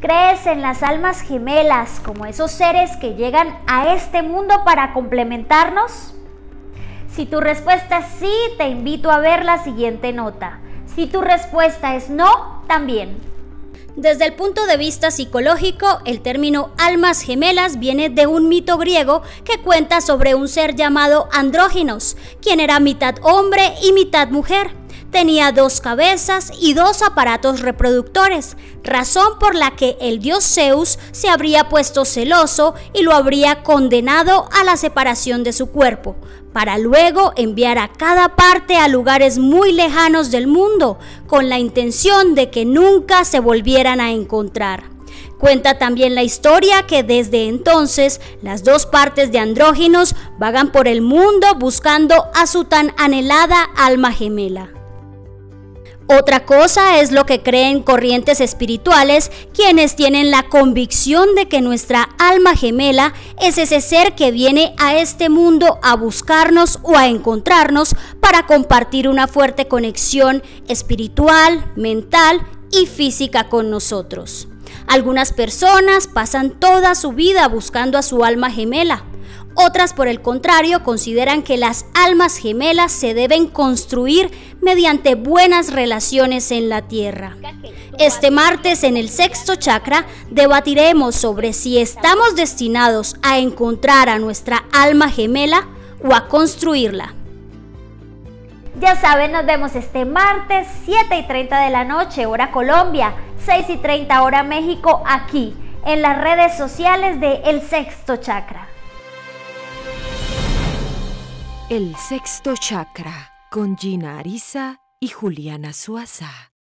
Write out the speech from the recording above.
¿Crees en las almas gemelas como esos seres que llegan a este mundo para complementarnos? Si tu respuesta es sí, te invito a ver la siguiente nota. Si tu respuesta es no, también. Desde el punto de vista psicológico, el término almas gemelas viene de un mito griego que cuenta sobre un ser llamado Andróginos, quien era mitad hombre y mitad mujer. Tenía dos cabezas y dos aparatos reproductores, razón por la que el dios Zeus se habría puesto celoso y lo habría condenado a la separación de su cuerpo, para luego enviar a cada parte a lugares muy lejanos del mundo, con la intención de que nunca se volvieran a encontrar. Cuenta también la historia que desde entonces las dos partes de andróginos vagan por el mundo buscando a su tan anhelada alma gemela. Otra cosa es lo que creen corrientes espirituales, quienes tienen la convicción de que nuestra alma gemela es ese ser que viene a este mundo a buscarnos o a encontrarnos para compartir una fuerte conexión espiritual, mental y física con nosotros. Algunas personas pasan toda su vida buscando a su alma gemela otras, por el contrario, consideran que las almas gemelas se deben construir mediante buenas relaciones en la tierra. Este martes en el sexto chakra debatiremos sobre si estamos destinados a encontrar a nuestra alma gemela o a construirla. Ya saben, nos vemos este martes 7 y 30 de la noche, hora Colombia, 6 y 30 hora México, aquí, en las redes sociales de El Sexto Chakra. El sexto chakra con Gina Arisa y Juliana Suaza.